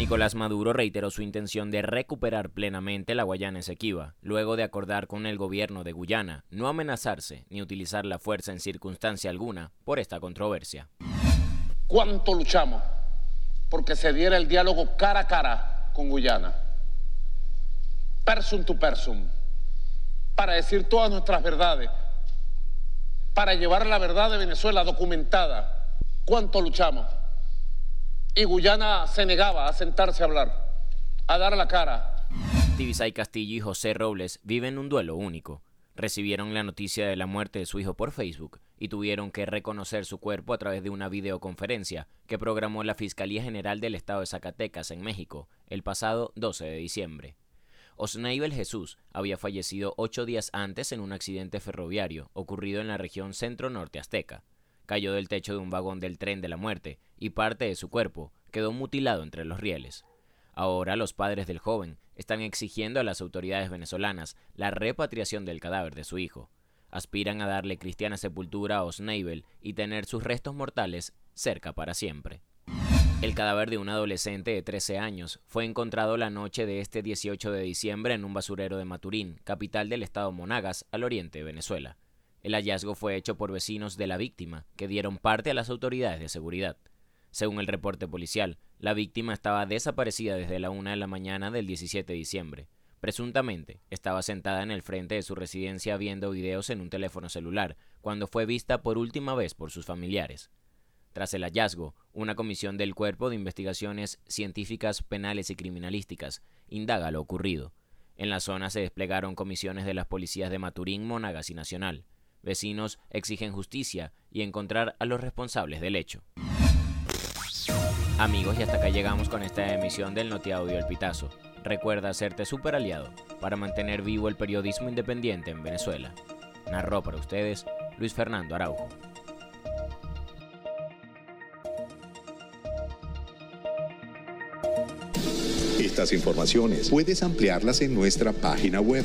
Nicolás Maduro reiteró su intención de recuperar plenamente la Guayana Esequiba, luego de acordar con el gobierno de Guyana no amenazarse ni utilizar la fuerza en circunstancia alguna por esta controversia. ¿Cuánto luchamos porque se diera el diálogo cara a cara con Guyana? Persum to persum, para decir todas nuestras verdades, para llevar la verdad de Venezuela documentada. ¿Cuánto luchamos? Y Guyana se negaba a sentarse a hablar, a dar la cara. Tibisay Castillo y José Robles viven un duelo único. Recibieron la noticia de la muerte de su hijo por Facebook y tuvieron que reconocer su cuerpo a través de una videoconferencia que programó la Fiscalía General del Estado de Zacatecas en México el pasado 12 de diciembre. Osneibel Jesús había fallecido ocho días antes en un accidente ferroviario ocurrido en la región centro-norte azteca cayó del techo de un vagón del tren de la muerte y parte de su cuerpo quedó mutilado entre los rieles. Ahora los padres del joven están exigiendo a las autoridades venezolanas la repatriación del cadáver de su hijo. Aspiran a darle cristiana sepultura a Osneibel y tener sus restos mortales cerca para siempre. El cadáver de un adolescente de 13 años fue encontrado la noche de este 18 de diciembre en un basurero de Maturín, capital del estado Monagas, al oriente de Venezuela. El hallazgo fue hecho por vecinos de la víctima, que dieron parte a las autoridades de seguridad. Según el reporte policial, la víctima estaba desaparecida desde la una de la mañana del 17 de diciembre. Presuntamente, estaba sentada en el frente de su residencia viendo videos en un teléfono celular, cuando fue vista por última vez por sus familiares. Tras el hallazgo, una comisión del Cuerpo de Investigaciones Científicas Penales y Criminalísticas indaga lo ocurrido. En la zona se desplegaron comisiones de las policías de Maturín, Monagas y Nacional. Vecinos exigen justicia y encontrar a los responsables del hecho. Amigos, y hasta acá llegamos con esta emisión del Notiaudio El Pitazo. Recuerda hacerte super aliado para mantener vivo el periodismo independiente en Venezuela. Narró para ustedes Luis Fernando Araujo. Estas informaciones puedes ampliarlas en nuestra página web